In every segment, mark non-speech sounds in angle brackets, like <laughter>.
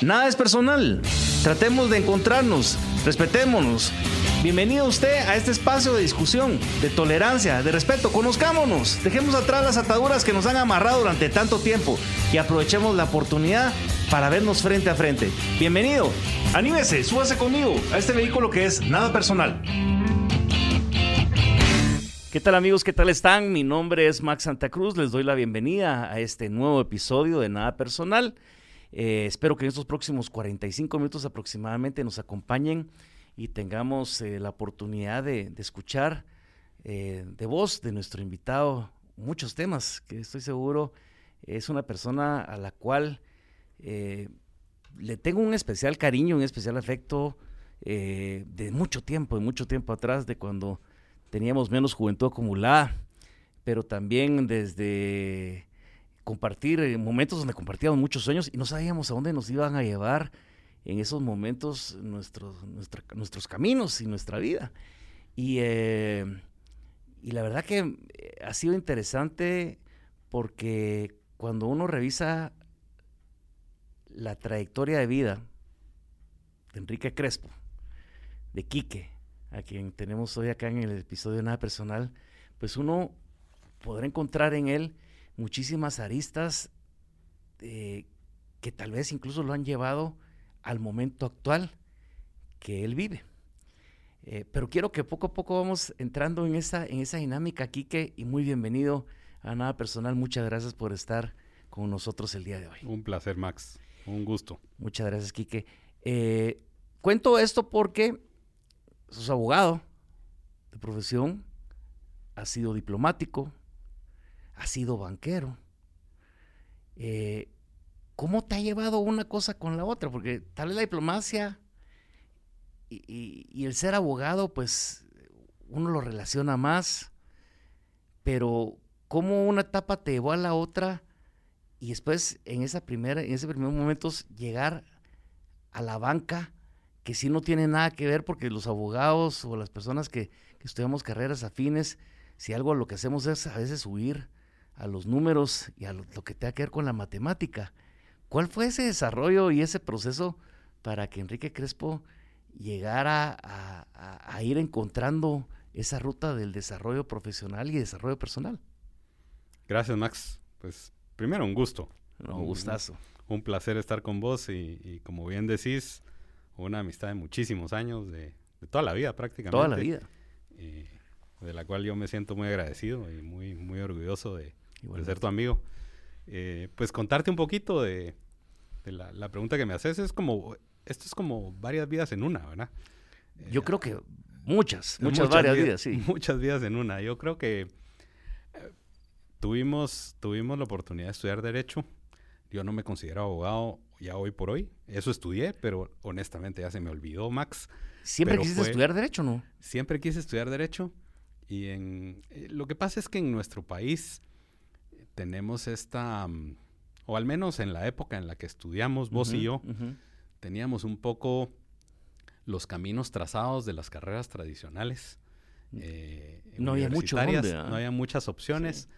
Nada es personal. Tratemos de encontrarnos, respetémonos. Bienvenido usted a este espacio de discusión, de tolerancia, de respeto. Conozcámonos, dejemos atrás las ataduras que nos han amarrado durante tanto tiempo y aprovechemos la oportunidad para vernos frente a frente. Bienvenido, anímese, súbase conmigo a este vehículo que es nada personal. ¿Qué tal amigos? ¿Qué tal están? Mi nombre es Max Santa Cruz. Les doy la bienvenida a este nuevo episodio de Nada Personal. Eh, espero que en estos próximos 45 minutos aproximadamente nos acompañen y tengamos eh, la oportunidad de, escuchar eh, de voz de nuestro invitado muchos temas que estoy seguro es una persona a la cual le tengo un especial cariño, un especial afecto de mucho tiempo, de mucho tiempo atrás, de cuando teníamos menos juventud acumulada, pero también desde compartir eh, momentos donde compartíamos muchos sueños y no sabíamos a dónde nos iban a llevar en esos momentos nuestros, nuestros caminos y nuestra vida. Y, eh, y la verdad que eh, ha sido interesante porque cuando uno revisa la trayectoria de vida de Enrique Crespo, de Quique, a quien tenemos hoy acá en el episodio Nada Personal, pues uno podrá encontrar en él muchísimas aristas eh, que tal vez incluso lo han llevado al momento actual que él vive. Eh, pero quiero que poco a poco vamos entrando en esa, en esa dinámica, Quique, y muy bienvenido a Nada Personal. Muchas gracias por estar con nosotros el día de hoy. Un placer, Max. Un gusto. Muchas gracias, Quique. Eh, cuento esto porque sos abogado de profesión, has sido diplomático, ha sido banquero. Eh, ¿Cómo te ha llevado una cosa con la otra? Porque tal vez la diplomacia y, el ser abogado, pues uno lo relaciona más, pero ¿cómo una etapa te llevó a la otra y después en, esa primera, en ese primer momento llegar a la banca, que sí no tiene nada que ver porque los abogados o las personas que, estudiamos carreras afines, si algo lo que hacemos es a veces huir a los números y a lo, que tenga que ver con la matemática. ¿Cuál fue ese desarrollo y ese proceso para que Enrique Crespo llegara a, ir encontrando esa ruta del desarrollo profesional y desarrollo personal? Gracias, Max. Pues primero un gusto. un gustazo. Un, placer estar con vos y, como bien decís, una amistad de muchísimos años, de, toda la vida prácticamente. Toda la vida. Eh, de la cual yo me siento muy agradecido y muy, muy orgulloso de, de ser tu amigo. Eh, pues contarte un poquito de, la, pregunta que me haces. Es como, esto es como varias vidas en una, ¿verdad? Yo creo que muchas, muchas, varias vidas, sí. <laughs> Muchas vidas en una. Yo creo que eh, tuvimos, tuvimos la oportunidad de estudiar Derecho. Yo no me considero abogado ya hoy por hoy. Eso estudié, pero honestamente ya se me olvidó, Max. ¿Siempre quisiste estudiar Derecho, no? Siempre quise estudiar Derecho. Y en, eh, lo que pasa es que en nuestro país tenemos esta, mm, o al menos en la época en la que estudiamos, vos y yo, teníamos un poco los caminos trazados de las carreras tradicionales. Eh, no había mucho no había muchas opciones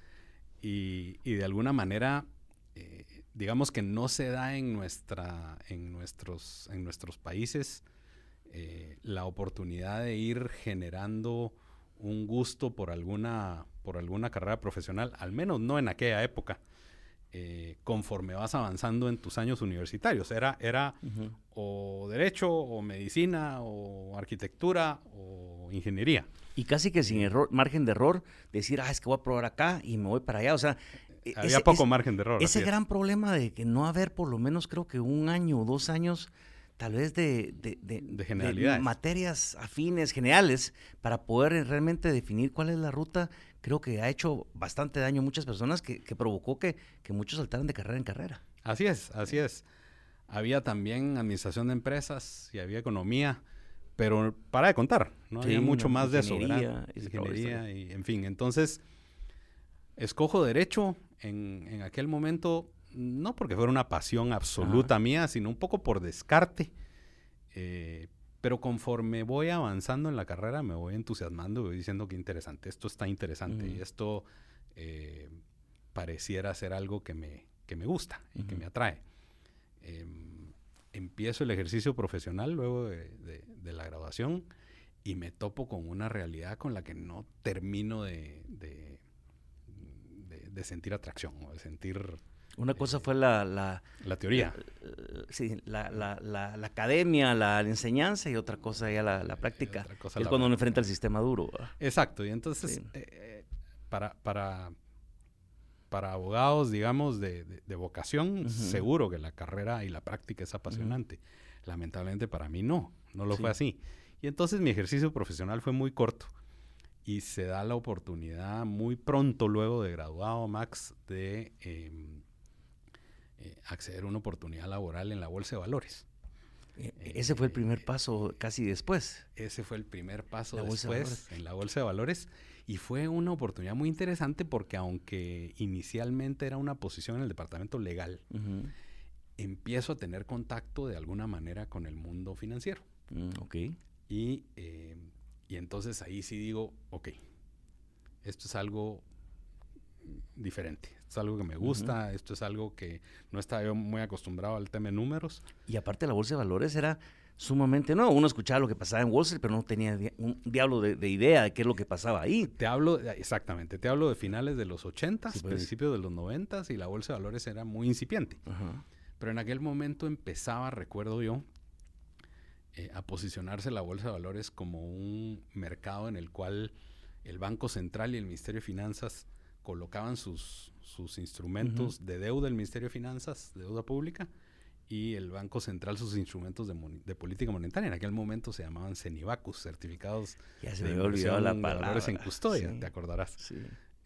y, de alguna manera eh, digamos que no se da en nuestra en nuestros en nuestros países eh, la oportunidad de ir generando un gusto por alguna, por alguna carrera profesional, al menos no en aquella época, eh, conforme vas avanzando en tus años universitarios. Era, era o derecho, o medicina, o arquitectura, o ingeniería. Y casi que sin error, margen de error, decir, ah, es que voy a probar acá y me voy para allá. O sea, e-, había poco margen de error. Ese gran problema de que no haber por lo menos creo que un año o dos años tal vez de, de, materias afines, generales, para poder realmente definir cuál es la ruta, creo que ha hecho bastante daño a muchas personas que, provocó que, muchos saltaran de carrera en carrera. Así es, así es. Había también administración de empresas y había economía, pero para de contar, ¿no? había mucho más de eso, ¿verdad? Ingeniería y, en fin. Entonces, escojo derecho en, en aquel momento no porque fuera una pasión absoluta mía, sino un poco por descarte, eh, Pero conforme voy avanzando en la carrera, me voy entusiasmando y voy diciendo que interesante, esto está interesante y esto eh, pareciera ser algo que me, que me gusta y que me atrae. Em, empiezo el ejercicio profesional luego de, la graduación y me topo con una realidad con la que no termino de, de, sentir atracción o de sentir una cosa fue la... La, teoría. sí, la, academia, la, enseñanza y otra cosa ya la, práctica. es cuando uno enfrenta el sistema duro. Exacto, y entonces eh, eh, para, para, para abogados, digamos, de, vocación, seguro que la carrera y la práctica es apasionante. Lamentablemente para mí no, no lo fue así. Y entonces mi ejercicio profesional fue muy corto y se da la oportunidad muy pronto luego de graduado, Max, de em, eh, acceder a una oportunidad laboral en la Bolsa de Valores. E, e, ese fue el primer eh, paso casi después. Ese fue el primer paso después en la Bolsa de Valores y fue una oportunidad muy interesante porque aunque inicialmente era una posición en el departamento legal, empiezo a tener contacto de alguna manera con el mundo financiero. Mm, ok. Y, eh, y entonces ahí sí digo, ok, esto es algo diferente. Es algo que me gusta, esto es algo que no estaba yo muy acostumbrado al tema de números. Y aparte la bolsa de valores era sumamente no uno escuchaba lo que pasaba en Wall Street pero no tenía un diablo de, idea de qué es lo que pasaba ahí. Te hablo exactamente te hablo de finales de los 80 pues. principios de los 90 y la bolsa de valores era muy incipiente. Pero en aquel momento empezaba recuerdo yo eh, a posicionarse la bolsa de valores como un mercado en el cual el Banco Central y el Ministerio de Finanzas colocaban sus, sus instrumentos de deuda, el Ministerio de Finanzas, deuda pública, y el Banco Central sus instrumentos de, política monetaria. En aquel momento se llamaban CENIVACUS, certificados ya se me olvidado la palabra. en custodia, te acordarás.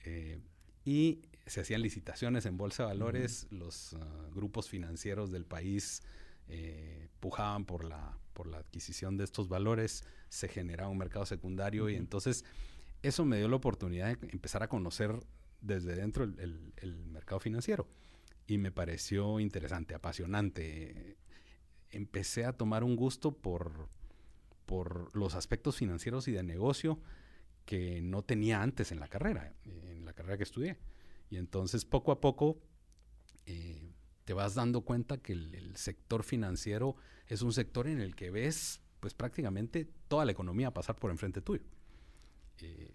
Eh, y se hacían licitaciones en bolsa de valores, los ah, grupos financieros del país eh, pujaban por la, por la adquisición de estos valores, se generaba un mercado secundario y entonces eso me dio la oportunidad de empezar a conocer desde dentro el, mercado financiero. Y me pareció interesante, apasionante. Empecé a tomar un gusto por, por los aspectos financieros y de negocio que no tenía antes en la carrera, en la carrera que estudié. Y entonces poco a poco eh, te vas dando cuenta que el, sector financiero es un sector en el que ves pues prácticamente toda la economía pasar por enfrente tuyo. Eh,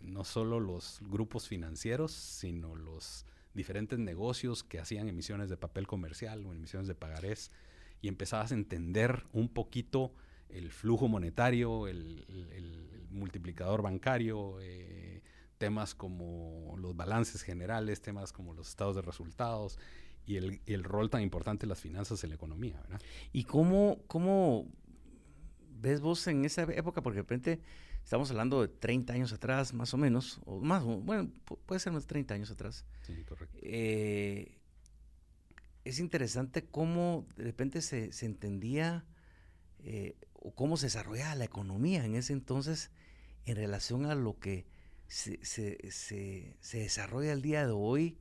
no solo los grupos financieros, sino los diferentes negocios que hacían emisiones de papel comercial o emisiones de pagarés y empezabas a entender un poquito el flujo monetario, el, multiplicador bancario, eh, temas como los balances generales, temas como los estados de resultados y el, rol tan importante de las finanzas en la economía. ¿Y cómo, cómo ves vos en esa época? Porque de repente Estamos hablando de 30 años atrás, más o menos, o más, bueno, puede ser más de 30 años atrás. Sí, correcto. Eh, es interesante cómo de repente se, entendía eh, o cómo se desarrollaba la economía en ese entonces en relación a lo que se, se, desarrolla el día de hoy,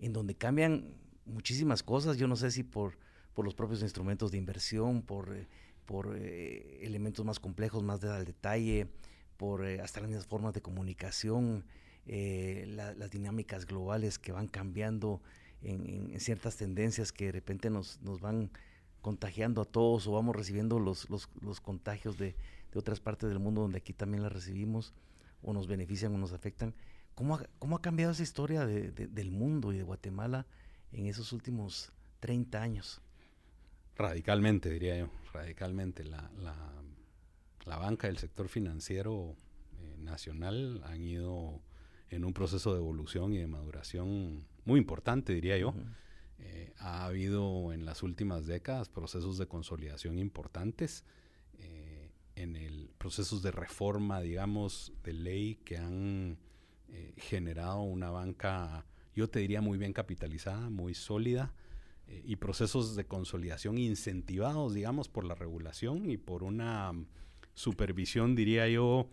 en donde cambian muchísimas cosas. Yo no sé si por, por los propios instrumentos de inversión, por, eh, por elementos más complejos, más de al detalle, por eh, hasta las mismas formas de comunicación, eh, las dinámicas globales que van cambiando en, ciertas tendencias que de repente nos, nos, van contagiando a todos o vamos recibiendo los, los, los contagios de, de, otras partes del mundo donde aquí también las recibimos o nos benefician o nos afectan. ¿Cómo ha, cómo ha cambiado esa historia de, del mundo y de Guatemala en esos últimos 30 años? Radicalmente, diría yo, radicalmente. La, la banca y el sector financiero eh, nacional han ido en un proceso de evolución y de maduración muy importante, diría yo. Eh, ha habido en las últimas décadas procesos de consolidación importantes, eh, en el procesos de reforma, digamos, de ley que han generado una banca, yo te diría, muy bien capitalizada, muy sólida, y procesos de consolidación incentivados, digamos, por la regulación y por una supervisión, diría yo,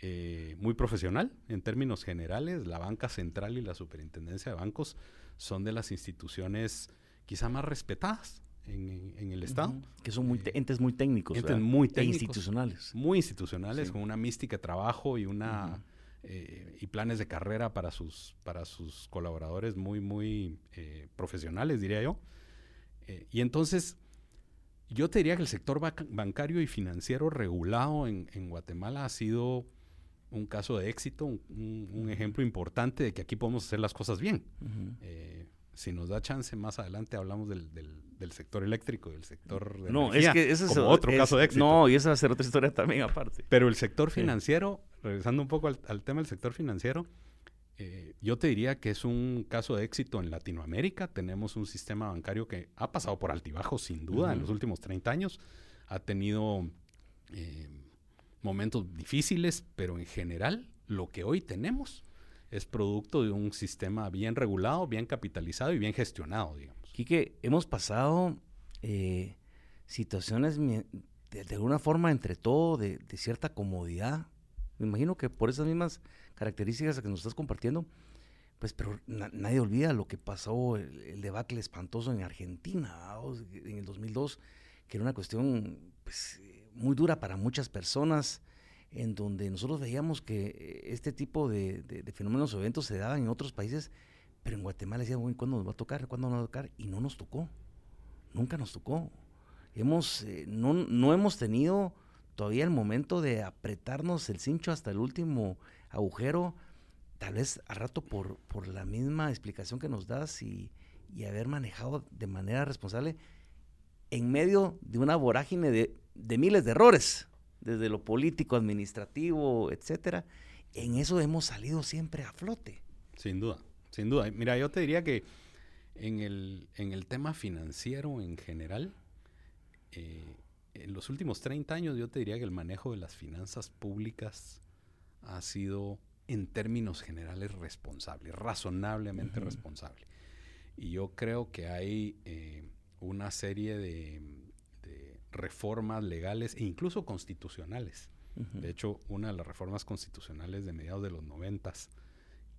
eh, muy profesional en términos generales. La banca central y la superintendencia de bancos son de las instituciones quizá más respetadas en, el Estado. Que son muy eh, entes muy técnicos. Entes muy e técnicos. institucionales. Muy institucionales, con una mística de trabajo y una... Eh, y planes de carrera para sus, para sus colaboradores muy, muy eh, profesionales, diría yo. y entonces, yo te diría que el sector bancario y financiero regulado en, Guatemala ha sido un caso de éxito, un, ejemplo importante de que aquí podemos hacer las cosas bien si nos da chance, más adelante hablamos del, del, sector eléctrico, del sector de No, es que ese es otro caso de éxito. No, y esa va a ser otra historia también aparte. Pero el sector financiero, regresando un poco al, tema del sector financiero, eh, yo te diría que es un caso de éxito en Latinoamérica. Tenemos un sistema bancario que ha pasado por altibajos, sin duda, en los últimos 30 años. Ha tenido eh, momentos difíciles, pero en general, lo que hoy tenemos es producto de un sistema bien regulado, bien capitalizado y bien gestionado, digamos. Quique, hemos pasado eh, situaciones de, alguna forma entre todo de, cierta comodidad. Me imagino que por esas mismas características que nos estás compartiendo, pues, pero nadie olvida lo que pasó, el, debacle espantoso en Argentina en el 2002, que era una cuestión pues, muy dura para muchas personas en donde nosotros veíamos que eh, este tipo de, fenómenos o eventos se daban en otros países, pero en Guatemala decíamos, ¿cuándo nos va a tocar? ¿Cuándo nos va a tocar? Y no nos tocó, nunca nos tocó. Hemos, eh, no, no hemos tenido todavía el momento de apretarnos el cincho hasta el último agujero, tal vez a rato por, por la misma explicación que nos das y, y haber manejado de manera responsable en medio de una vorágine de, de miles de errores desde lo político, administrativo, etcétera, en eso hemos salido siempre a flote. Sin duda, sin duda. Mira, yo te diría que en el, en el tema financiero en general, eh, en los últimos 30 años yo te diría que el manejo de las finanzas públicas ha sido en términos generales responsable, razonablemente responsable. Y yo creo que hay eh, una serie de reformas legales e incluso constitucionales. De hecho, una de las reformas constitucionales de mediados de los noventas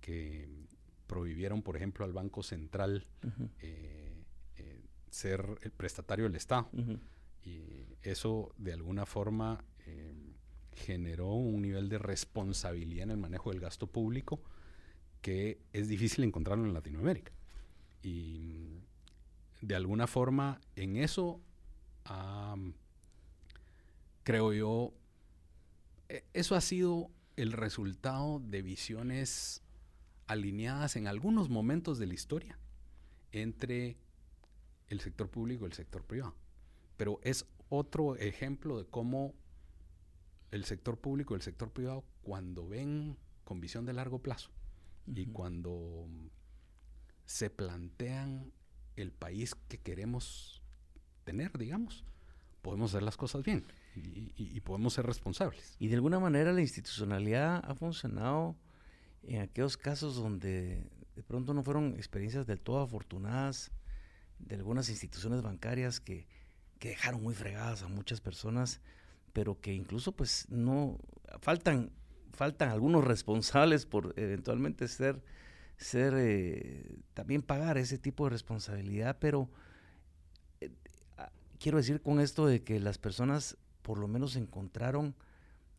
que prohibieron, por ejemplo, al Banco Central eh, eh, ser el prestatario del Estado. Y eso, de alguna forma, eh, generó un nivel de responsabilidad en el manejo del gasto público que es difícil encontrarlo en Latinoamérica. Y de alguna forma, en eso creo yo, e, eso ha sido el resultado de visiones alineadas en algunos momentos de la historia entre el sector público y el sector privado. Pero es otro ejemplo de cómo el sector público y el sector privado, cuando ven con visión de largo plazo y cuando se plantean el país que queremos tener, digamos, podemos hacer las cosas bien y, podemos ser responsables. Y de alguna manera la institucionalidad ha funcionado en aquellos casos donde de pronto no fueron experiencias del todo afortunadas de algunas instituciones bancarias que, que dejaron muy fregadas a muchas personas, pero que incluso pues no faltan faltan algunos responsables por eventualmente ser ser eh, también pagar ese tipo de responsabilidad, pero quiero decir con esto de que las personas por lo menos encontraron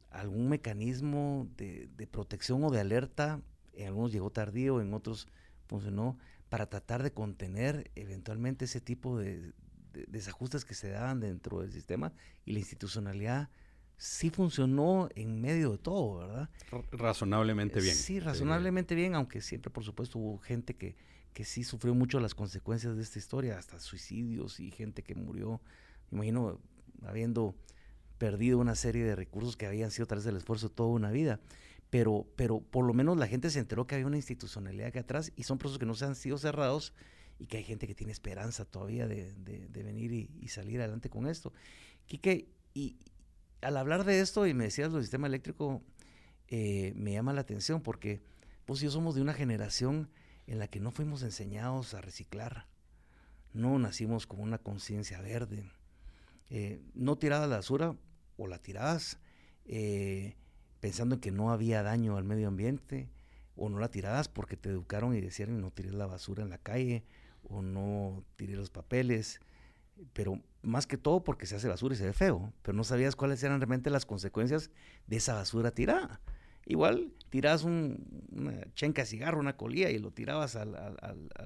algún mecanismo de, protección o de alerta, en algunos llegó tardío, en otros funcionó, para tratar de contener eventualmente ese tipo de, desajustes que se daban dentro del sistema y la institucionalidad sí funcionó en medio de todo, ¿verdad? Razonablemente bien. Sí, razonablemente bien, aunque siempre, por supuesto, hubo gente que, que sí sufrió mucho las consecuencias de esta historia, hasta suicidios y gente que murió, me imagino, habiendo perdido una serie de recursos que habían sido tras el esfuerzo de toda una vida. Pero, pero por lo menos la gente se enteró que había una institucionalidad que atrás y son procesos que no se han sido cerrados y que hay gente que tiene esperanza todavía de, de, venir y, salir adelante con esto. Quique, y al hablar de esto y me decías lo sistema eléctrico, eh, me llama la atención porque vos y yo somos de una generación en la que no fuimos enseñados a reciclar. No nacimos con una conciencia verde. Eh, no tirabas la basura o la tirabas eh, pensando en que no había daño al medio ambiente o no la tirabas porque te educaron y decían no tires la basura en la calle o no tires los papeles. pero más que todo porque se hace basura y se ve feo, pero no sabías cuáles eran realmente las consecuencias de esa basura tirada. Igual tirabas un, una chenca de cigarro, una colilla y lo tirabas al,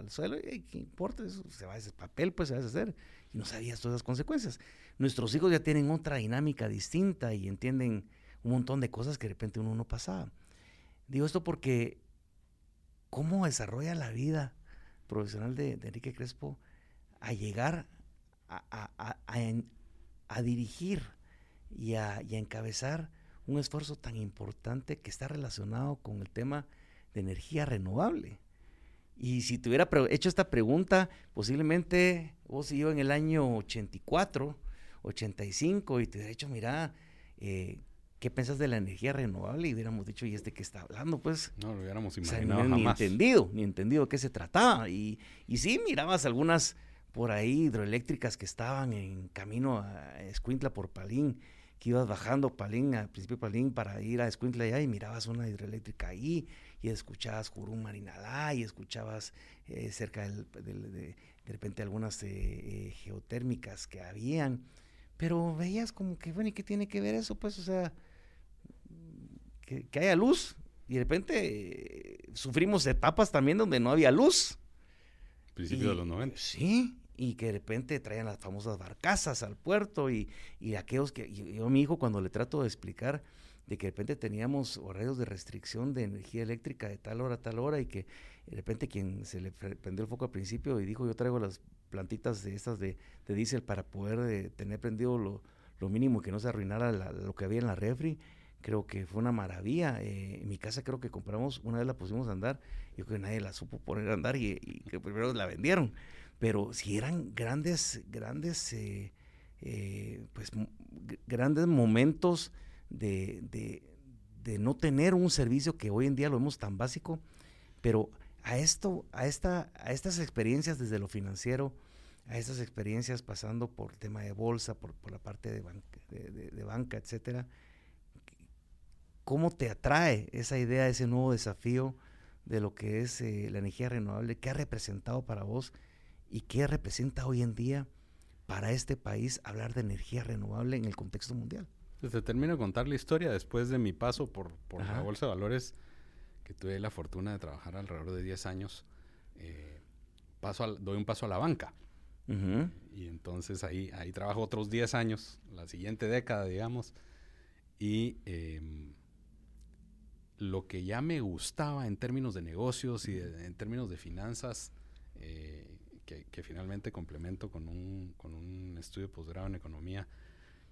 suelo, y ¿qué importa? Eso se va a hacer papel, pues se va a hacer. Y no sabías todas esas consecuencias. Nuestros hijos ya tienen otra dinámica distinta y entienden un montón de cosas que de repente uno no pasaba. Digo esto porque, ¿cómo desarrolla la vida profesional de, Enrique Crespo a llegar a, dirigir y a, encabezar un esfuerzo tan importante que está relacionado con el tema de energía renovable. Y si te hubiera hecho esta pregunta, posiblemente vos y en el año 84, 85, y te hubiera dicho, mira, eh, ¿qué piensas de la energía renovable? Y hubiéramos dicho, ¿y este qué está hablando? Pues. No lo hubiéramos imaginado. ni entendido, ni entendido de qué se trataba. Y, y sí, mirabas algunas por ahí hidroeléctricas que estaban en camino a Escuintla por Palín, que ibas bajando Palín, al principio Palín, para ir a Escuintla allá y mirabas una hidroeléctrica ahí y escuchabas Jurum Marinalá y escuchabas eh, cerca del, de, de, repente algunas eh, eh, geotérmicas que habían, pero veías como que, bueno, ¿y qué tiene que ver eso? Pues, o sea, que, que haya luz y de repente sufrimos etapas también donde no había luz. Principio de los 90. Sí, y que de repente traían las famosas barcazas al puerto y, y aquellos que yo, mi hijo cuando le trato de explicar de que de repente teníamos horarios de restricción de energía eléctrica de tal hora a tal hora y que de repente quien se le prendió el foco al principio y dijo yo traigo las plantitas de estas de, de diésel para poder eh, tener prendido lo, lo, mínimo que no se arruinara lo que había en la refri, creo que fue una maravilla. Eh, en mi casa creo que compramos, una vez la pusimos a andar, yo creo que nadie la supo poner a andar y, que primero la vendieron pero si eran grandes, grandes, eh, eh, pues, grandes momentos de, de, no tener un servicio que hoy en día lo vemos tan básico, pero a esto, a esta, a estas experiencias desde lo financiero, a estas experiencias pasando por el tema de bolsa, por, por la parte de de, banca, etcétera, ¿cómo te atrae esa idea, ese nuevo desafío de lo que es eh, la energía renovable? ¿Qué ha representado para vos? y qué representa hoy en día para este país hablar de energía renovable en el contexto mundial. Pues te termino de contar la historia después de mi paso por, por la Bolsa de Valores, que tuve la fortuna de trabajar alrededor de 10 años. Eh, paso doy un paso a la banca. Y entonces ahí, ahí trabajo otros 10 años, la siguiente década, digamos. Y em, lo que ya me gustaba en términos de negocios y en términos de finanzas, eh, que, finalmente complemento con un, con un estudio posgrado en economía,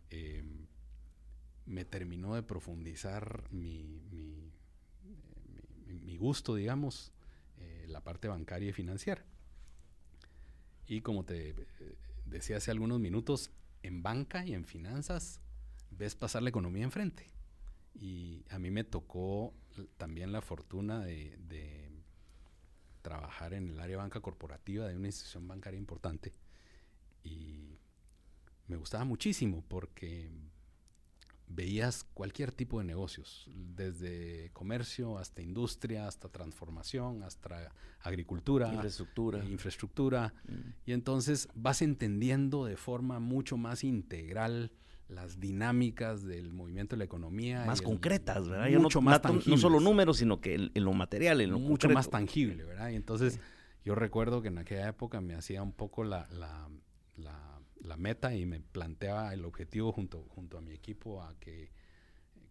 em, me terminó de profundizar mi, mi, mi, gusto, digamos, eh, la parte bancaria y financiera. Y como te eh, decía hace algunos minutos, en banca y en finanzas ves pasar la economía enfrente. Y a mí me tocó también la fortuna de trabajar en el área banca corporativa de una institución bancaria importante y me gustaba muchísimo porque veías cualquier tipo de negocios, desde comercio hasta industria, hasta transformación, hasta agricultura, infraestructura. Infraestructura. Mm. Y entonces vas entendiendo de forma mucho más integral las dinámicas del movimiento de la economía. Más concretas, ¿verdad? Mucho no, más No solo números, sino que en, lo material, en lo Mucho más tangible, ¿verdad? Y entonces yo recuerdo que en aquella época me hacía un poco la, la, la, meta y me planteaba el objetivo junto, junto a mi equipo a que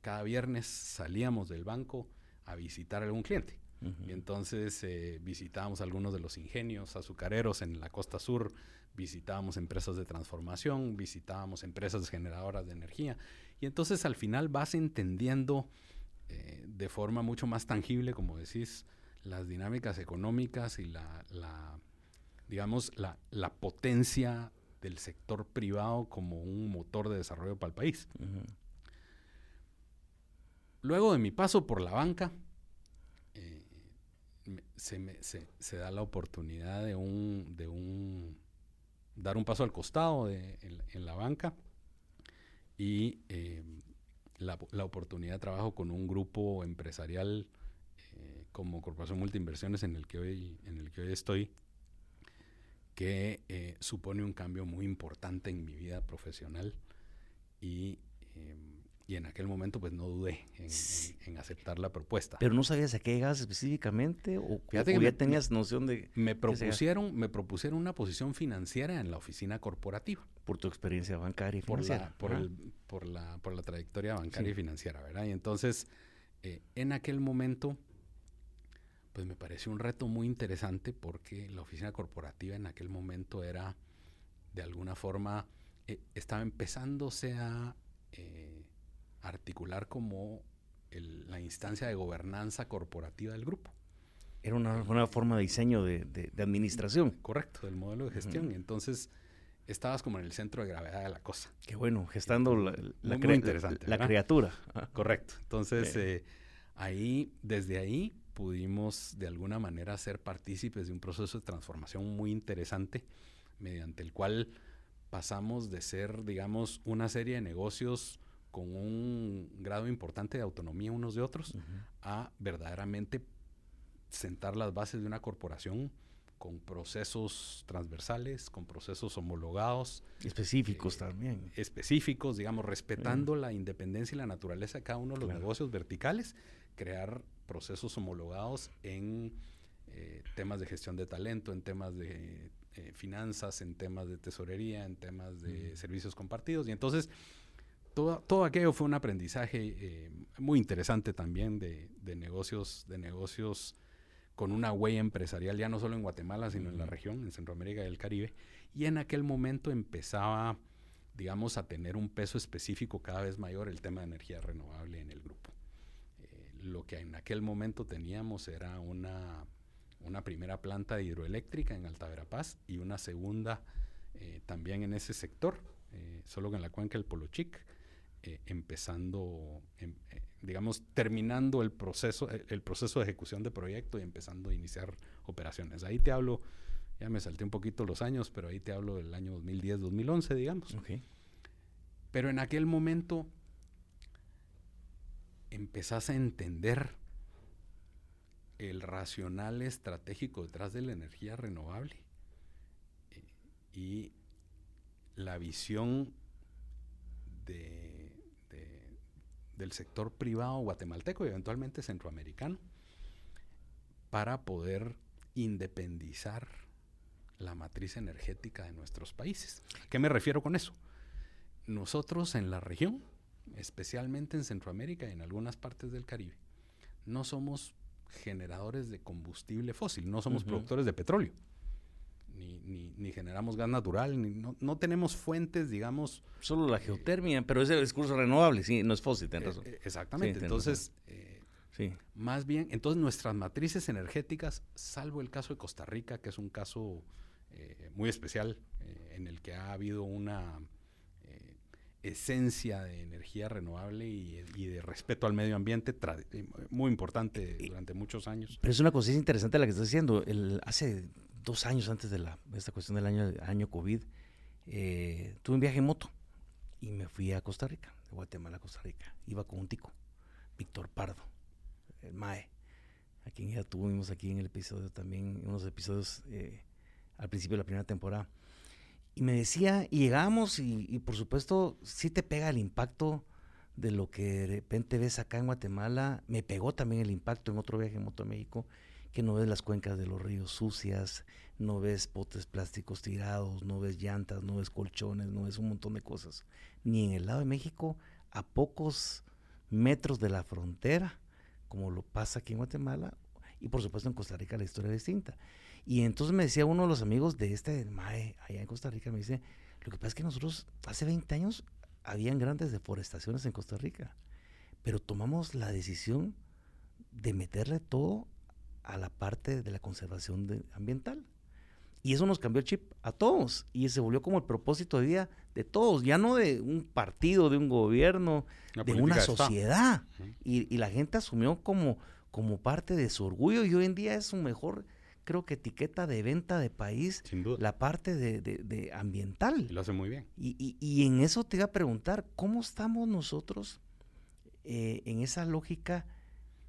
cada viernes salíamos del banco a visitar a algún cliente. Y entonces eh, visitábamos algunos de los ingenios azucareros en la costa sur, visitábamos empresas de transformación, visitábamos empresas generadoras de energía. Y entonces al final vas entendiendo eh, de forma mucho más tangible, como decís, las dinámicas económicas y la, digamos, la, potencia del sector privado como un motor de desarrollo para el país. Luego de mi paso por la banca, se, se, da la oportunidad de un, de un dar un paso al costado de, en, la banca y eh, la, la, oportunidad de trabajo con un grupo empresarial eh, como Corporación Multiinversiones en el que hoy, en el que hoy estoy, que eh, supone un cambio muy importante en mi vida profesional y, em, y en aquel momento pues no dudé en, aceptar la propuesta. ¿Pero no sabías a qué llegabas específicamente o, ya tenías noción de...? Me propusieron, me propusieron una posición financiera en la oficina corporativa. Por tu experiencia bancaria y financiera. Por la, por, el, por la, por la trayectoria bancaria y financiera, ¿verdad? Y entonces, eh, en aquel momento pues me pareció un reto muy interesante porque la oficina corporativa en aquel momento era, de alguna forma, eh, estaba empezándose a eh, articular como la instancia de gobernanza corporativa del grupo. Era una, nueva forma de diseño de, administración. Correcto, del modelo de gestión. Entonces, estabas como en el centro de gravedad de la cosa. Qué bueno, gestando la, la, interesante, la criatura. Correcto. Entonces, eh, ahí, desde ahí, pudimos de alguna manera ser partícipes de un proceso de transformación muy interesante, mediante el cual pasamos de ser, digamos, una serie de negocios con un grado importante de autonomía unos de otros, a verdaderamente sentar las bases de una corporación con procesos transversales, con procesos homologados. Específicos eh, también. Específicos, digamos, respetando la independencia y la naturaleza de cada uno de los negocios verticales, crear procesos homologados en eh, temas de gestión de talento, en temas de eh, finanzas, en temas de tesorería, en temas de servicios compartidos. Y entonces, todo, todo aquello fue un aprendizaje eh, muy interesante también de, negocios, de negocios con una huella empresarial, ya no solo en Guatemala, sino en la región, en Centroamérica y el Caribe. Y en aquel momento empezaba, digamos, a tener un peso específico cada vez mayor el tema de energía renovable en el grupo lo que en aquel momento teníamos era una, primera planta hidroeléctrica en Alta Verapaz y una segunda eh, también en ese sector, eh, solo en la cuenca del Polochic, eh, empezando, em, digamos, terminando el proceso, el, proceso de ejecución de proyecto y empezando a iniciar operaciones. Ahí te hablo, ya me salté un poquito los años, pero ahí te hablo del año 2010-2011, digamos. Pero en aquel momento empezás a entender el racional estratégico detrás de la energía renovable eh, y la visión del sector privado guatemalteco y eventualmente centroamericano para poder independizar la matriz energética de nuestros países. ¿Qué me refiero con eso? Nosotros en la región especialmente en Centroamérica y en algunas partes del Caribe, no somos generadores de combustible fósil, no somos productores de petróleo, ni, generamos gas natural, ni, no, tenemos fuentes, digamos... Solo la geotermia, pero es el discurso renovable, sí, no es fósil, tenés razón. Eh, exactamente, entonces, sí. más bien, entonces nuestras matrices energéticas, salvo el caso de Costa Rica, que es un caso eh, muy especial, eh, en el que ha habido una esencia de energía renovable y, de respeto al medio ambiente eh, muy importante durante muchos años. Pero es una cosa interesante la que estás diciendo. El, hace dos años antes de la, esta cuestión del año, año COVID, eh, tuve un viaje en moto y me fui a Costa Rica, de Guatemala a Costa Rica. Iba con un tico, Víctor Pardo, el MAE, a quien ya tuvimos aquí en el episodio también, unos episodios eh, al principio de la primera temporada. Y me decía, y llegamos y, por supuesto sí te pega el impacto de lo que de repente ves acá en Guatemala. Me pegó también el impacto en otro viaje en Moto México, que no ves las cuencas de los ríos sucias, no ves potes plásticos tirados, no ves llantas, no ves colchones, no ves un montón de cosas. Ni en el lado de México, a pocos metros de la frontera, como lo pasa aquí en Guatemala, y por supuesto en Costa Rica la historia es distinta. Y entonces me decía uno de los amigos de este MAE allá en Costa Rica, me dice, lo que pasa es que nosotros hace 20 años habían grandes deforestaciones en Costa Rica, pero tomamos la decisión de meterle todo a la parte de la conservación ambiental. Y eso nos cambió el chip a todos. Y se volvió como el propósito de vida de todos, ya no de un partido, de un gobierno, de una sociedad. y, y, la gente asumió como, como parte de su orgullo y hoy en día es su mejor creo que etiqueta de venta de país la parte de, ambiental. lo hace muy bien. Y, en eso te iba a preguntar, ¿cómo estamos nosotros eh, en esa lógica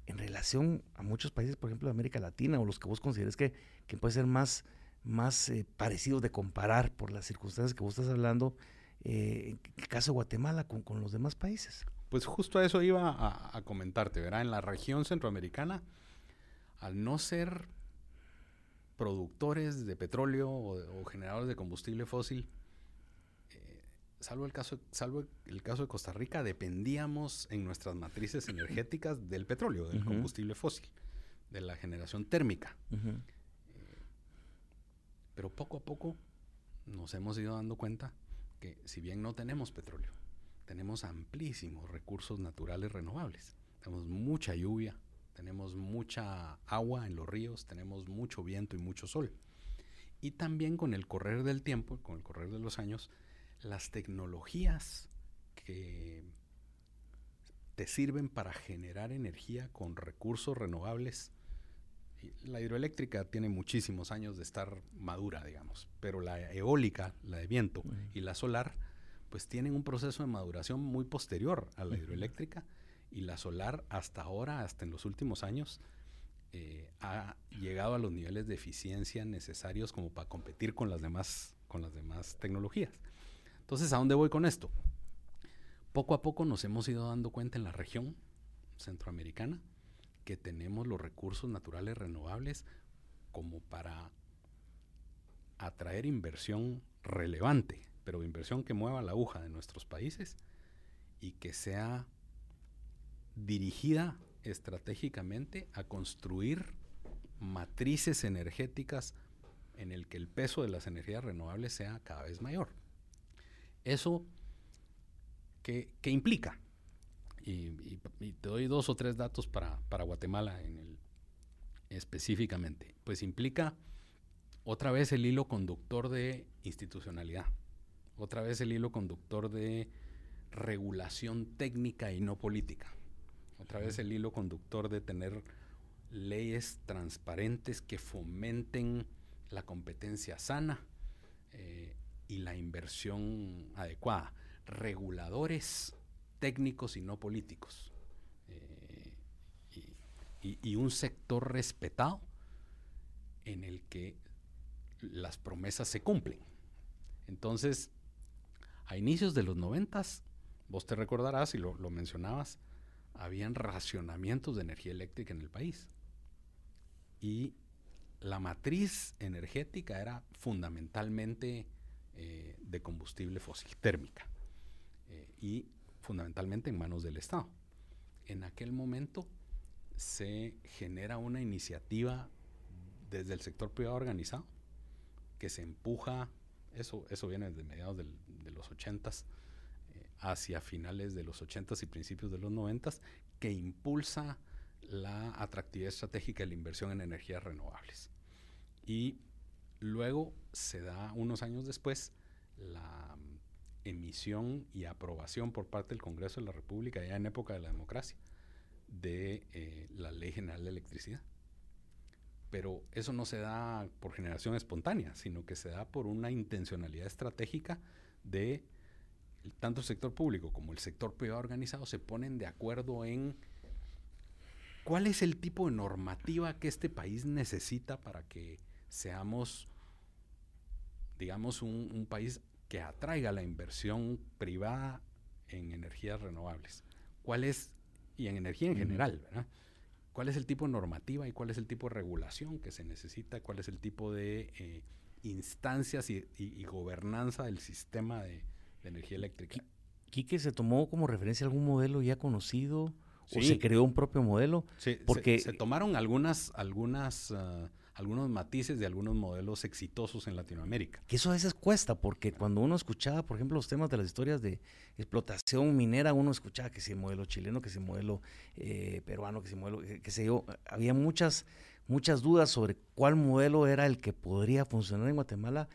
en relación a muchos países, por ejemplo, de América Latina, o los que vos consideres que, que puede ser más, más eh, parecidos de comparar por las circunstancias que vos estás hablando, eh, en el caso de Guatemala con, con, los demás países? Pues justo a eso iba a, comentarte, ¿verdad? En la región centroamericana, al no ser productores de petróleo o, generadores de combustible fósil, salvo, el caso, salvo el caso de Costa Rica, dependíamos en nuestras matrices <clears throat> energéticas del petróleo, del uh -huh. combustible fósil, de la generación térmica. Uh -huh. eh, pero poco a poco nos hemos ido dando cuenta que si bien no tenemos petróleo, tenemos amplísimos recursos naturales renovables. Tenemos mucha lluvia, tenemos mucha agua en los ríos, tenemos mucho viento y mucho sol. Y también con el correr del tiempo, con el correr de los años, las tecnologías que te sirven para generar energía con recursos renovables. La hidroeléctrica tiene muchísimos años de estar madura, digamos, pero la eólica, la de viento uh -huh. y la solar, pues tienen un proceso de maduración muy posterior a la hidroeléctrica y la solar hasta ahora, hasta en los últimos años, eh, ha llegado a los niveles de eficiencia necesarios como para competir con las demás, con las demás tecnologías. Entonces, ¿a dónde voy con esto? Poco a poco nos hemos ido dando cuenta en la región centroamericana que tenemos los recursos naturales renovables como para atraer inversión relevante, pero inversión que mueva la aguja de nuestros países y que sea dirigida estratégicamente a construir matrices energéticas en el que el peso de las energías renovables sea cada vez mayor. Eso, ¿qué, qué implica? Y, y, y, te doy dos o tres datos para, para Guatemala en el, específicamente. Pues implica otra vez el hilo conductor de institucionalidad, otra vez el hilo conductor de regulación técnica y no política otra vez el hilo conductor de tener leyes transparentes que fomenten la competencia sana eh, y la inversión adecuada. Reguladores técnicos y no políticos. Eh, y, y, un sector respetado en el que las promesas se cumplen. Entonces, a inicios de los noventas, vos te recordarás y lo, lo mencionabas, habían racionamientos de energía eléctrica en el país. Y la matriz energética era fundamentalmente eh, de combustible fósil, térmica, eh, y fundamentalmente en manos del Estado. En aquel momento se genera una iniciativa desde el sector privado organizado que se empuja, eso, eso viene desde mediados de los ochentas, hacia finales de los 80s y principios de los 90s, que impulsa la atractividad estratégica de la inversión en energías renovables. Y luego se da, unos años después, la emisión y aprobación por parte del Congreso de la República, ya en época de la democracia, de eh, la Ley General de Electricidad. Pero eso no se da por generación espontánea, sino que se da por una intencionalidad estratégica de tanto el sector público como el sector privado organizado se ponen de acuerdo en cuál es el tipo de normativa que este país necesita para que seamos, digamos, un, un país que atraiga la inversión privada en energías renovables. ¿Cuál es, y en energía en general, ¿verdad? ¿Cuál es el tipo de normativa y cuál es el tipo de regulación que se necesita? ¿Cuál es el tipo de eh, instancias y, y, y gobernanza del sistema de, de energía eléctrica. Quique se tomó como referencia algún modelo ya conocido sí. o se creó un propio modelo. Sí, porque se, se tomaron algunas, algunas, uh, algunos matices de algunos modelos exitosos en Latinoamérica. Que eso a veces cuesta, porque cuando uno escuchaba, por ejemplo, los temas de las historias de explotación minera, uno escuchaba que si el modelo chileno, que si el modelo eh, peruano, que si el modelo, que, que sé yo, había muchas, muchas dudas sobre cuál modelo era el que podría funcionar en Guatemala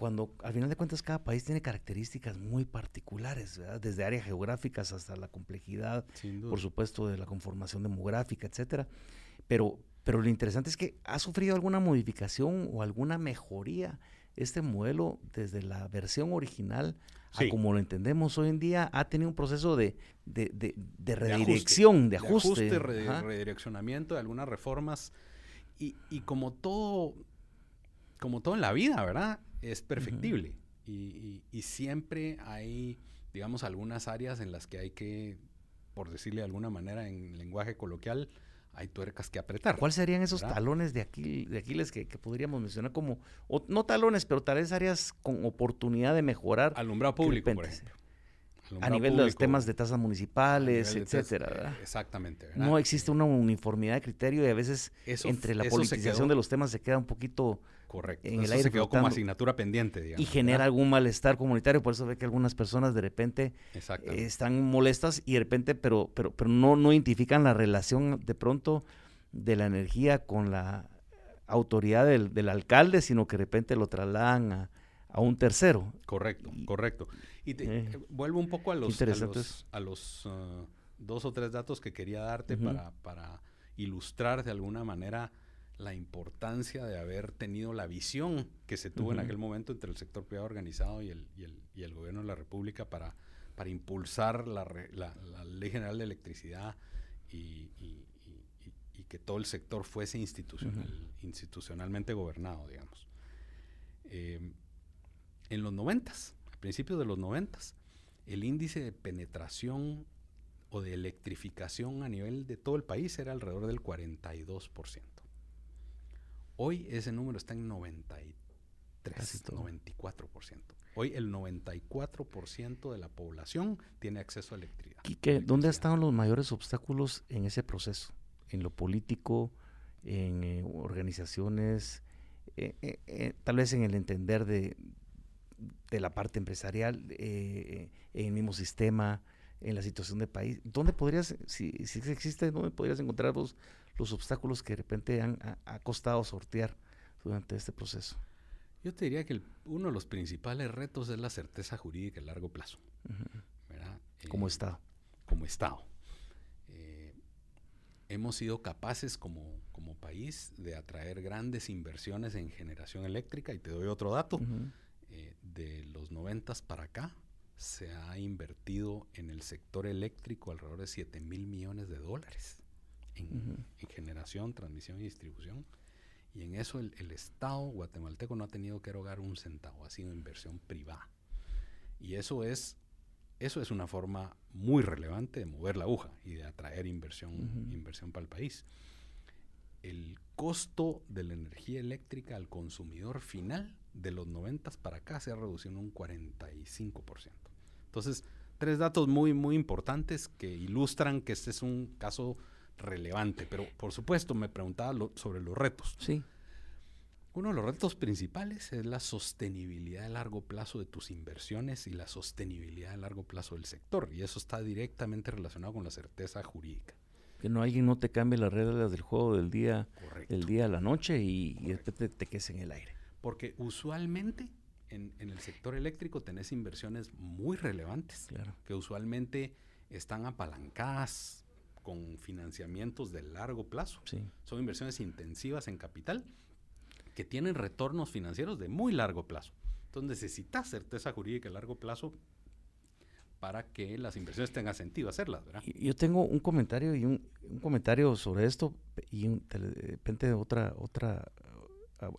cuando al final de cuentas cada país tiene características muy particulares, ¿verdad? desde áreas geográficas hasta la complejidad, por supuesto, de la conformación demográfica, etcétera. Pero, pero lo interesante es que ha sufrido alguna modificación o alguna mejoría este modelo desde la versión original sí. a como lo entendemos hoy en día, ha tenido un proceso de, de, de, de redirección, de ajuste. De ajuste, redireccionamiento de algunas reformas. Y, y como todo como todo en la vida, ¿verdad? Es perfectible. y, y, siempre hay, digamos, algunas áreas en las que hay que, por decirle de alguna manera en lenguaje coloquial, hay tuercas que apretar. ¿Cuáles serían esos talones de, de Aquiles que, podríamos mencionar como, no talones, pero tal vez áreas con oportunidad de mejorar? Alumbrado público, por ejemplo. a nivel de los temas de tasas municipales, etcétera. exactamente. No existe una uniformidad de criterio y a veces entre la politización de los temas se queda un poquito Correcto. En el aire se quedó como asignatura pendiente, digamos. Y genera algún malestar comunitario, por eso ve que algunas personas de repente están molestas y de repente, pero, pero, pero no, no identifican la relación de pronto de la energía con la autoridad del, del alcalde, sino que de repente lo trasladan a, a un tercero. Correcto, correcto. Y te, eh, vuelvo un poco a los, a los, uh, dos o tres datos que quería darte para, para ilustrar de alguna manera la importancia de haber tenido la visión que se tuvo en aquel momento entre el sector privado organizado y el, y el, y el gobierno de la República para, para impulsar la, la, Ley General de Electricidad y, y, que todo el sector fuese institucional, institucionalmente gobernado, digamos. Em, en los noventas, a principios de los noventas, el índice de penetración o de electrificación a nivel de todo el país era alrededor del 42%. Hoy ese número está en 93, 94%. Hoy el 94% de la población tiene acceso a electricidad. Quique, ¿dónde están los mayores obstáculos en ese proceso? ¿En lo político, en eh, organizaciones, eh, eh, tal vez en el entender de, de la parte empresarial, en el mismo sistema, en la situación del país? ¿Dónde podrías, si, si existe, dónde podrías encontrar vos los obstáculos que de repente han ha, costado sortear durante este proceso? Yo te diría que uno de los principales retos es la certeza jurídica a largo plazo. como eh, Estado. Como Estado. Eh, hemos sido capaces como, como, país de atraer grandes inversiones en generación eléctrica y te doy otro dato. Eh, de los noventas para acá se ha invertido en el sector eléctrico alrededor de 7 mil millones de dólares en, generación, transmisión y distribución. Y en eso el, Estado guatemalteco no ha tenido que erogar un centavo, ha sido inversión privada. Y eso es, eso es una forma muy relevante de mover la aguja y de atraer inversión, inversión para el país. El costo de la energía eléctrica al consumidor final de los 90 para acá se ha reducido en un 45%. Entonces, tres datos muy, muy importantes que ilustran que este es un caso relevante. Pero por supuesto me preguntaba sobre los retos. Sí. Uno de los retos principales es la sostenibilidad a largo plazo de tus inversiones y la sostenibilidad a largo plazo del sector. Y eso está directamente relacionado con la certeza jurídica. Que no alguien no te cambie las reglas del juego del día, del día a la noche y, y te, te quedes en el aire. Porque usualmente en, en, el sector eléctrico tenés inversiones muy relevantes. Claro. Que usualmente están apalancadas con financiamientos de largo plazo. Son inversiones intensivas en capital que tienen retornos financieros de muy largo plazo. Entonces necesitas certeza jurídica a largo plazo para que las inversiones tengan sentido hacerlas, ¿verdad? Yo tengo un comentario y un, comentario sobre esto y de repente otra otra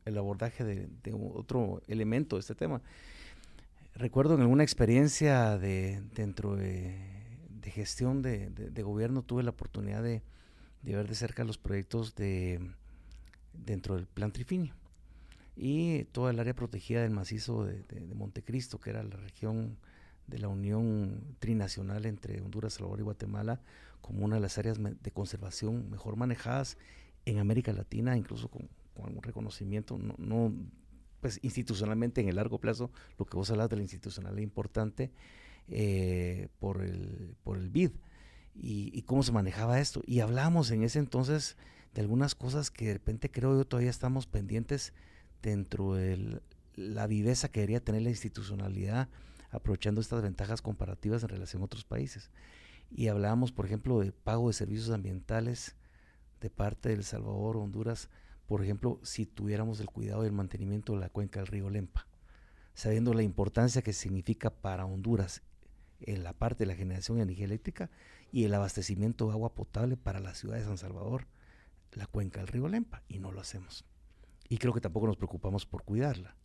el abordaje de, otro elemento de este tema. Recuerdo en alguna experiencia de dentro de de gestión de, gobierno tuve la oportunidad de, ver de cerca los proyectos de dentro del plan Trifinio y toda el área protegida del macizo de, Montecristo, que era la región de la unión trinacional entre Honduras, Salvador y Guatemala, como una de las áreas de conservación mejor manejadas en América Latina, incluso con, algún reconocimiento, no, pues institucionalmente en el largo plazo, lo que vos hablas de la institucionalidad importante, eh, por, el, por el BID y, cómo se manejaba esto. Y hablamos en ese entonces de algunas cosas que de repente creo yo todavía estamos pendientes dentro de la viveza que debería tener la institucionalidad aprovechando estas ventajas comparativas en relación a otros países. Y hablábamos, por ejemplo, de pago de servicios ambientales de parte de El Salvador, Honduras, por ejemplo, si tuviéramos el cuidado y el mantenimiento de la cuenca del río Lempa, sabiendo la importancia que significa para Honduras en la parte de la generación de energía eléctrica y el abastecimiento de agua potable para la ciudad de San Salvador, la cuenca del río Lempa, y no lo hacemos. y creo que tampoco nos preocupamos por cuidarla.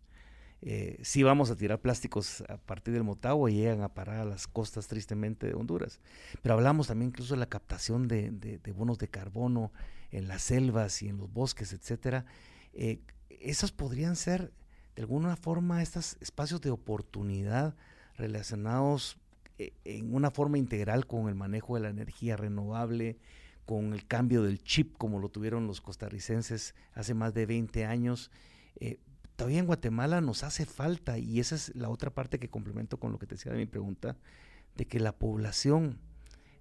Eh, sí vamos a tirar plásticos a partir del Motagua y llegan a parar a las costas tristemente de Honduras. Pero hablamos también incluso de la captación de, bonos de carbono en las selvas y en los bosques, etcétera. Eh, esos podrían ser de alguna forma estos espacios de oportunidad relacionados eh, en una forma integral con el manejo de la energía renovable, con el cambio del chip como lo tuvieron los costarricenses hace más de 20 años. Eh, todavía en Guatemala nos hace falta, y esa es la otra parte que complemento con lo que te decía de mi pregunta, de que la población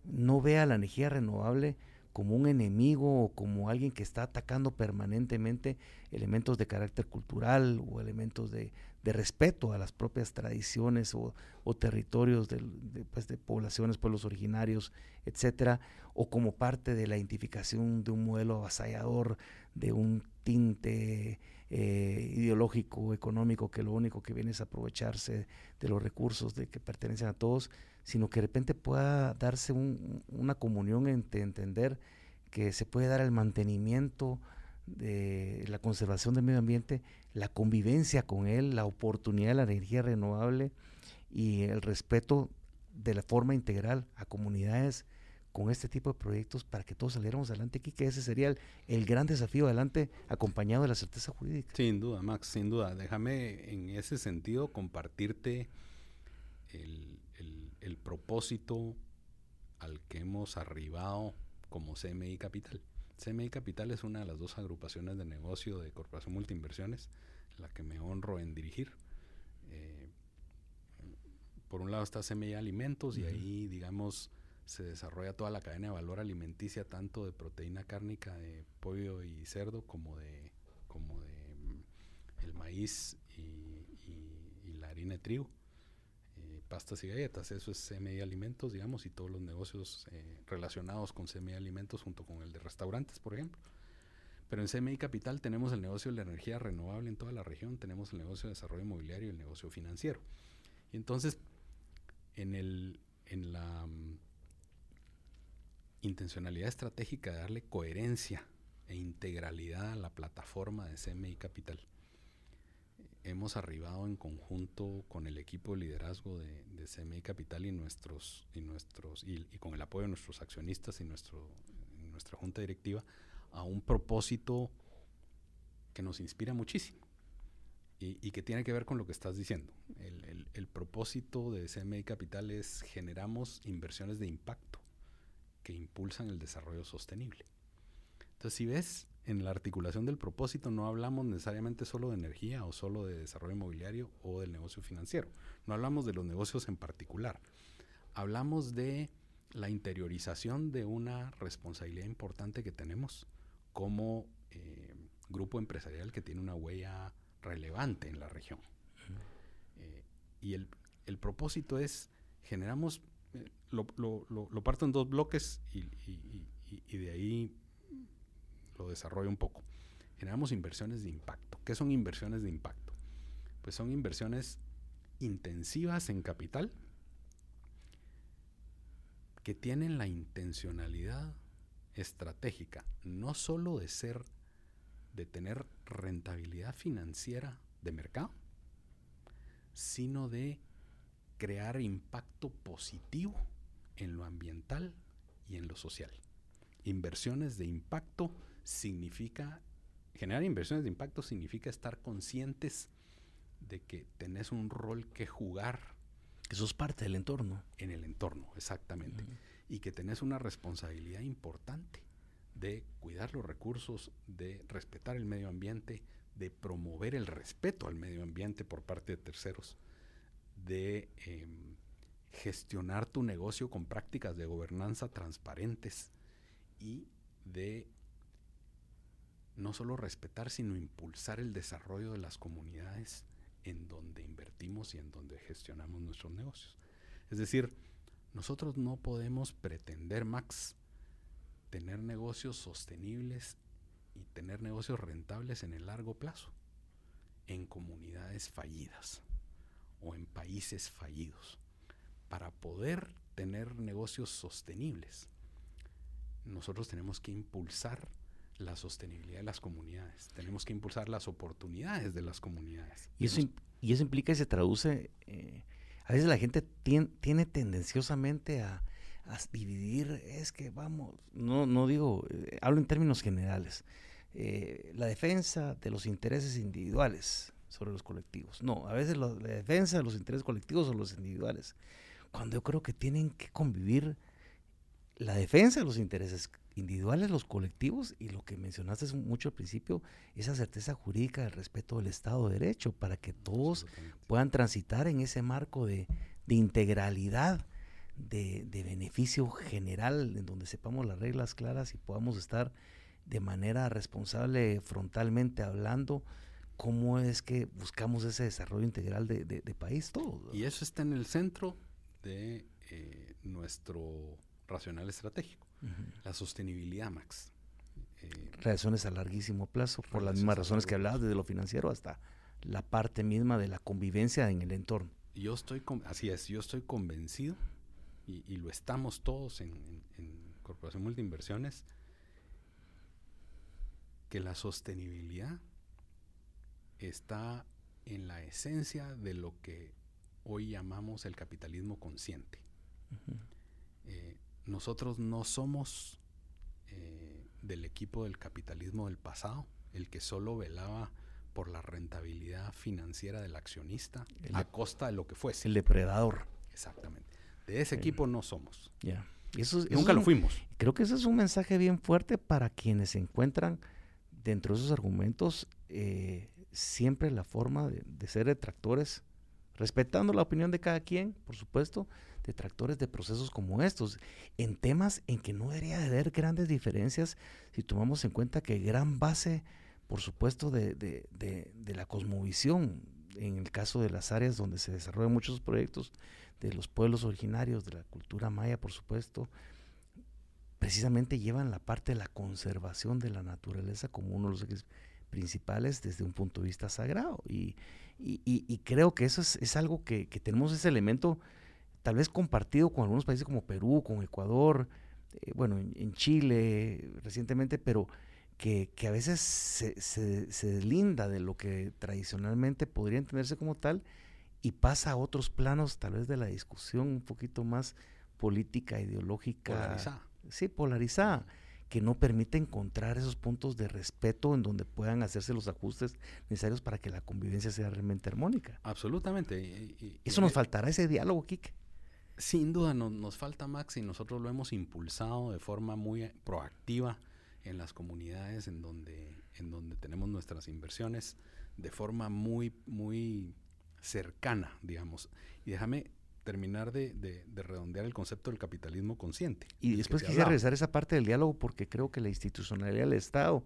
no vea la energía renovable como un enemigo o como alguien que está atacando permanentemente elementos de carácter cultural o elementos de, respeto a las propias tradiciones o, territorios de, pues, de, poblaciones, pueblos originarios, etcétera, o como parte de la identificación de un modelo avasallador, de un tinte eh, ideológico, económico, que lo único que viene es aprovecharse de los recursos de que pertenecen a todos sino que de repente pueda darse una comunión entre entender que se puede dar el mantenimiento de la conservación del medio ambiente, la convivencia con él, la oportunidad de la energía renovable y el respeto de la forma integral a comunidades con este tipo de proyectos para que todos saliéramos adelante aquí, que ese sería el, gran desafío adelante acompañado de la certeza jurídica. Sin duda, Max, sin duda. Déjame en ese sentido compartirte el, el propósito al que hemos arribado como CMI Capital. CMI Capital es una de las dos agrupaciones de negocio de Corporación Multiinversiones, la que me honro en dirigir. Eh, por un lado está CMI Alimentos y ahí, digamos, se desarrolla toda la cadena de valor alimenticia, tanto de proteína cárnica de pollo y cerdo como de, como de mm, el maíz y la harina de trigo pastas y galletas. Eso es CMI Alimentos, digamos, y todos los negocios eh, relacionados con CMI Alimentos junto con el de restaurantes, por ejemplo. Pero en CMI Capital tenemos el negocio de la energía renovable en toda la región, tenemos el negocio de desarrollo inmobiliario y el negocio financiero. Y entonces, en, el, en la mm, intencionalidad estratégica de darle coherencia e integralidad a la plataforma de CMI Capital, hemos arribado en conjunto con el equipo de liderazgo de, CMI Capital y nuestros y nuestros y, con el apoyo de nuestros accionistas y nuestro nuestra junta directiva a un propósito que nos inspira muchísimo y, que tiene que ver con lo que estás diciendo. El, el propósito de CMI Capital es generamos inversiones de impacto que impulsan el desarrollo sostenible. Entonces, si ves en la articulación del propósito no hablamos necesariamente solo de energía o solo de desarrollo inmobiliario o del negocio financiero. No hablamos de los negocios en particular. Hablamos de la interiorización de una responsabilidad importante que tenemos como eh, grupo empresarial que tiene una huella relevante en la región. Eh, y el, propósito es, generamos, eh, lo, parto en dos bloques y de ahí lo desarrollo un poco. Generamos inversiones de impacto. ¿Qué son inversiones de impacto? Pues son inversiones intensivas en capital que tienen la intencionalidad estratégica, no solo de ser, de tener rentabilidad financiera de mercado, sino de crear impacto positivo en lo ambiental y en lo social. Inversiones de impacto significa, generar inversiones de impacto significa estar conscientes de que tenés un rol que jugar. Que sos parte del entorno. En el entorno, exactamente. Y que tenés una responsabilidad importante de cuidar los recursos, de respetar el medio ambiente, de promover el respeto al medio ambiente por parte de terceros, de em, gestionar tu negocio con prácticas de gobernanza transparentes y de no solo respetar, sino impulsar el desarrollo de las comunidades en donde invertimos y en donde gestionamos nuestros negocios. Es decir, nosotros no podemos pretender, Max, tener negocios sostenibles y tener negocios rentables en el largo plazo en comunidades fallidas o en países fallidos. Para poder tener negocios sostenibles, nosotros tenemos que impulsar la sostenibilidad de las comunidades. Tenemos que impulsar las oportunidades de las comunidades. Y eso, y eso implica y se traduce, eh, a veces la gente tiene tendenciosamente a, dividir, es que vamos, no, no digo, eh, hablo en términos generales, eh, la defensa de los intereses individuales sobre los colectivos. No, a veces la defensa de los intereses colectivos sobre los individuales. Cuando yo creo que tienen que convivir la defensa de los intereses individuales, los colectivos, y lo que mencionaste mucho al principio, esa certeza jurídica del respeto del Estado de Derecho, para que todos puedan transitar en ese marco de, integralidad, de, beneficio general, en donde sepamos las reglas claras y podamos estar de manera responsable, frontalmente hablando, cómo es que buscamos ese desarrollo integral de, país, todo. Y eso está en el centro de eh, nuestro racional estratégico. La sostenibilidad, Max. Eh, Relaciones a larguísimo plazo, por las mismas razones que hablabas, desde lo financiero hasta la parte misma de la convivencia en el entorno. Yo estoy, así es, yo estoy convencido, y, lo estamos todos en, Corporación Multiinversiones, que la sostenibilidad está en la esencia de lo que hoy llamamos el capitalismo consciente nosotros no somos eh, del equipo del capitalismo del pasado, el que solo velaba por la rentabilidad financiera del accionista a costa de lo que fuese. El depredador. Exactamente. De ese equipo no somos. Ya. Nunca lo fuimos. Creo que ese es un mensaje bien fuerte para quienes se encuentran dentro de esos argumentos eh, siempre la forma de, de ser detractores, respetando la opinión de cada quien, por supuesto, detractores de procesos como estos, en temas en que no debería haber grandes diferencias si tomamos en cuenta que gran base, por supuesto, de, la cosmovisión, en el caso de las áreas donde se desarrollan muchos proyectos, de los pueblos originarios, de la cultura maya, por supuesto, precisamente llevan la parte de la conservación de la naturaleza como uno de los principales desde un punto de vista sagrado. Y, creo que eso es, algo que, que, tenemos ese elemento tal vez compartido con algunos países como Perú, con Ecuador, eh, bueno, en, Chile recientemente, pero que, a veces se, se, deslinda de lo que tradicionalmente podría entenderse como tal y pasa a otros planos tal vez de la discusión un poquito más política, ideológica. Polarizada. Sí, polarizada que no permite encontrar esos puntos de respeto en donde puedan hacerse los ajustes necesarios para que la convivencia sea realmente armónica. Absolutamente. Eso nos faltará ese diálogo, Kike. Sin duda nos falta Max y nosotros lo hemos impulsado de forma muy proactiva en las comunidades en donde, en donde tenemos nuestras inversiones de forma muy, muy cercana, digamos. Y déjame terminar de, redondear el concepto del capitalismo consciente. Y después quisiera regresar a esa parte del diálogo porque creo que la institucionalidad del Estado,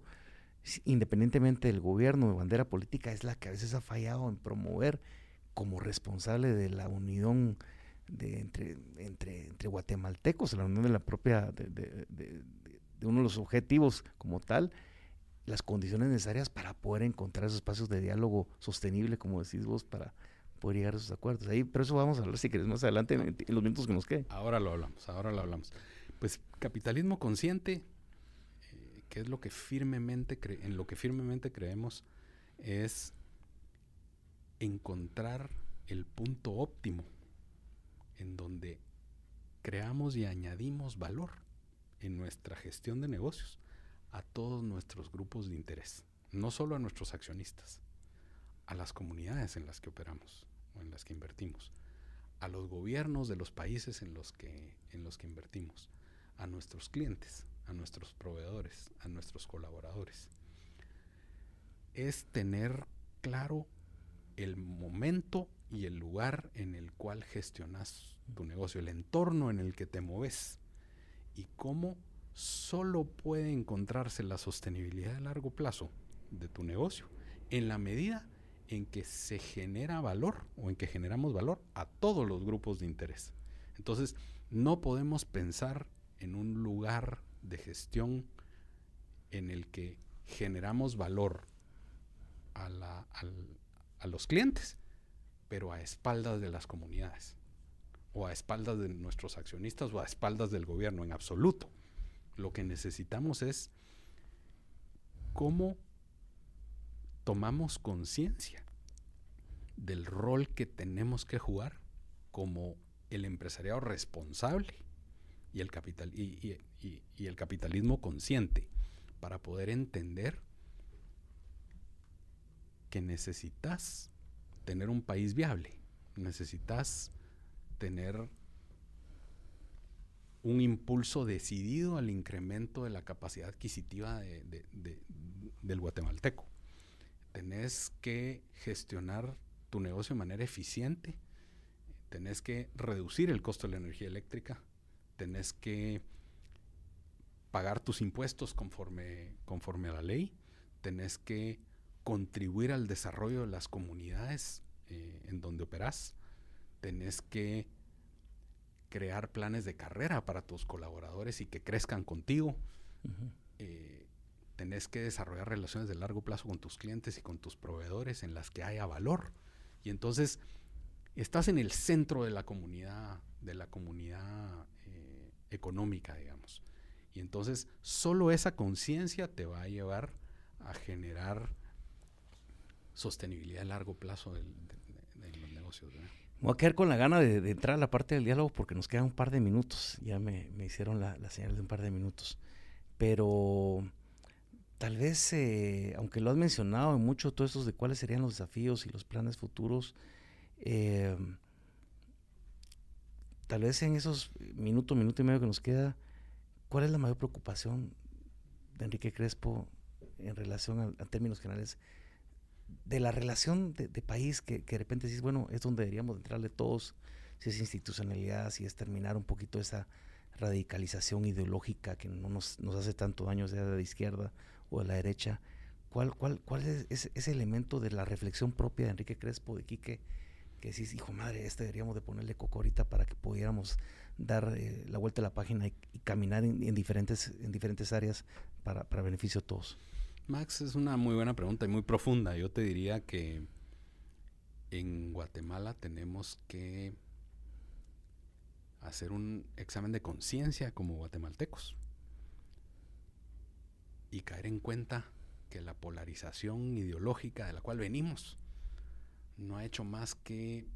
independientemente del gobierno, de bandera política, es la que a veces ha fallado en promover como responsable de la unión de entre, entre, entre guatemaltecos, la unión de la propia, de, de, de, uno de los objetivos como tal, las condiciones necesarias para poder encontrar esos espacios de diálogo sostenible, como decís vos, para poder llegar a esos acuerdos. Ahí, pero eso vamos a hablar si querés más adelante en, los minutos que nos queden. Ahora lo hablamos, ahora lo hablamos. Pues capitalismo consciente, eh, que es lo que firmemente en lo que firmemente creemos, es encontrar el punto óptimo en donde creamos y añadimos valor en nuestra gestión de negocios a todos nuestros grupos de interés, no solo a nuestros accionistas, a las comunidades en las que operamos en las que invertimos, a los gobiernos de los países en los que, en los que invertimos, a nuestros clientes, a nuestros proveedores, a nuestros colaboradores. Es tener claro el momento y el lugar en el cual gestionas tu negocio, el entorno en el que te mueves y cómo solo puede encontrarse la sostenibilidad a largo plazo de tu negocio en la medida en que se genera valor o en que generamos valor a todos los grupos de interés. Entonces, no podemos pensar en un lugar de gestión en el que generamos valor a, a los clientes pero a espaldas de las comunidades, o a espaldas de nuestros accionistas, o a espaldas del gobierno en absoluto. Lo que necesitamos es cómo tomamos conciencia del rol que tenemos que jugar como el empresariado responsable y el, capital, y, el capitalismo consciente para poder entender que necesitas tener un país viable, necesitas tener un impulso decidido al incremento de la capacidad adquisitiva del guatemalteco. Tenés que gestionar tu negocio de manera eficiente, tenés que reducir el costo de la energía eléctrica, tenés que pagar tus impuestos conforme, conforme a la ley, tenés que contribuir al desarrollo de las comunidades eh, en donde operas, tenés que crear planes de carrera para tus colaboradores y que crezcan contigo. Eh, tenés que desarrollar relaciones de largo plazo con tus clientes y con tus proveedores en las que haya valor. Y entonces estás en el centro de la comunidad, de la comunidad eh, económica, digamos. Y entonces solo esa conciencia te va a llevar a generar sostenibilidad a largo plazo de, los negocios. voy a quedar con la gana de, entrar a la parte del diálogo porque nos quedan un par de minutos. Ya me, hicieron la, señal de un par de minutos. Pero tal vez, eh, aunque lo has mencionado en mucho, todos estos de cuáles serían los desafíos y los planes futuros, eh, tal vez en esos minutos, minuto y medio que nos queda, ¿cuál es la mayor preocupación de Enrique Crespo en relación a, términos generales de la relación de, país que, de repente dices, bueno, es donde deberíamos entrarle todos, si es institucionalidad, si es terminar un poquito esa radicalización ideológica que no nos, nos hace tanto daño, sea de la izquierda o de la derecha. ¿Cuál, cuál, cuál es ese, elemento de la reflexión propia de Enrique Crespo, de Quique, que decís, hijo madre, este deberíamos de ponerle coco ahorita para que pudiéramos dar eh, la vuelta a la página y, caminar en, diferentes, en diferentes áreas para, para beneficio de todos? Max, es una muy buena pregunta y muy profunda. Yo te diría que en Guatemala tenemos que hacer un examen de conciencia como guatemaltecos y caer en cuenta que la polarización ideológica de la cual venimos no ha hecho más que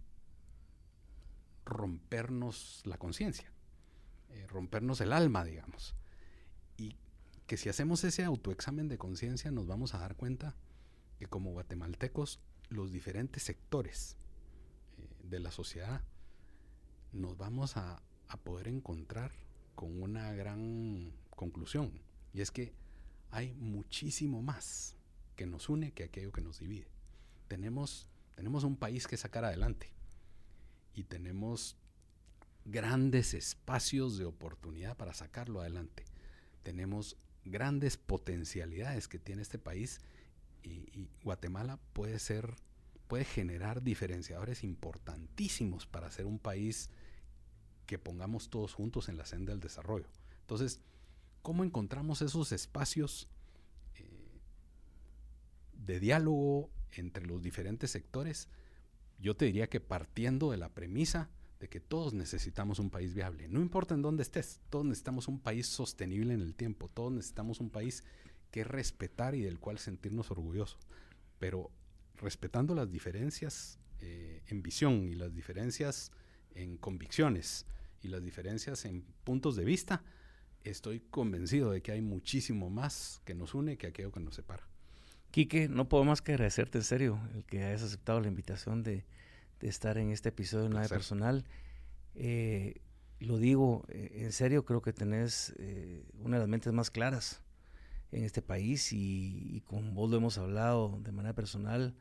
rompernos la conciencia, eh, rompernos el alma, digamos. Y que si hacemos ese autoexamen de conciencia nos vamos a dar cuenta que como guatemaltecos los diferentes sectores eh, de la sociedad nos vamos a, a poder encontrar con una gran conclusión. Y es que hay muchísimo más que nos une que aquello que nos divide. Tenemos tenemos un país que sacar adelante y tenemos grandes espacios de oportunidad para sacarlo adelante. Tenemos grandes potencialidades que tiene este país y, Guatemala puede ser, puede generar diferenciadores importantísimos para ser un país que pongamos todos juntos en la senda del desarrollo. Entonces, ¿cómo encontramos esos espacios eh, de diálogo entre los diferentes sectores, yo te diría que partiendo de la premisa de que todos necesitamos un país viable, no importa en dónde estés, todos necesitamos un país sostenible en el tiempo, todos necesitamos un país que respetar y del cual sentirnos orgullosos, pero respetando las diferencias eh, en visión y las diferencias en convicciones y las diferencias en puntos de vista, estoy convencido de que hay muchísimo más que nos une que aquello que nos separa. Quique, no puedo más que agradecerte en serio el que hayas aceptado la invitación de, estar en este episodio de Nada Personal. Eh, lo digo eh, en serio, creo que tenés eh, una de las mentes más claras en este país y, con vos lo hemos hablado de manera personal.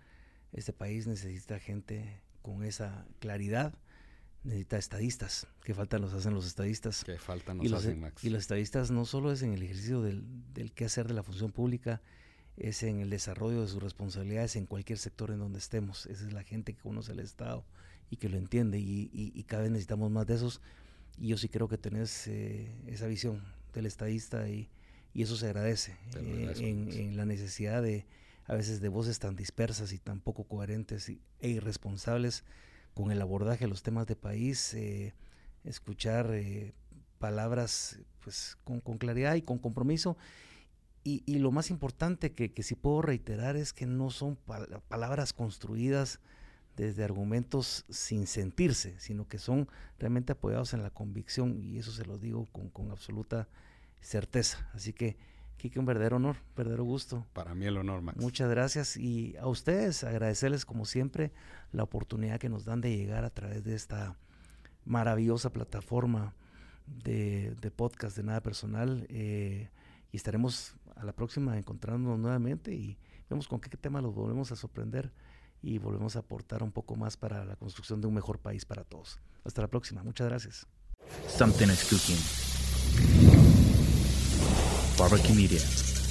Este país necesita gente con esa claridad, necesita estadistas, que faltan los hacen los estadistas. Que faltan los, hacen, Max. Y los estadistas no solo es en el ejercicio del, del quehacer de la función pública, es en el desarrollo de sus responsabilidades en cualquier sector en donde estemos. Esa es la gente que conoce el Estado y que lo entiende y, cada vez necesitamos más de esos. Y yo sí creo que tenés eh, esa visión del estadista y, eso se agradece eh, en, la necesidad de a veces de voces tan dispersas y tan poco coherentes e irresponsables con el abordaje de los temas de país, eh, escuchar palabras pues con, con claridad y con compromiso y, lo más importante que, que sí puedo reiterar es que no son palabras construidas desde argumentos sin sentirse, sino que son realmente apoyados en la convicción y eso se lo digo con, con absoluta certeza. Así que, Kike, un verdadero honor, verdadero gusto. Para mí el honor, Max. Muchas gracias y a ustedes agradecerles como siempre la oportunidad que nos dan de llegar a través de esta maravillosa plataforma de, podcast de Nada Personal eh, y estaremos a la próxima encontrándonos nuevamente y vemos con qué tema los volvemos a sorprender y volvemos a aportar un poco más para la construcción de un mejor país para todos. Hasta la próxima. Muchas gracias. Something is cooking. Barbecue Media.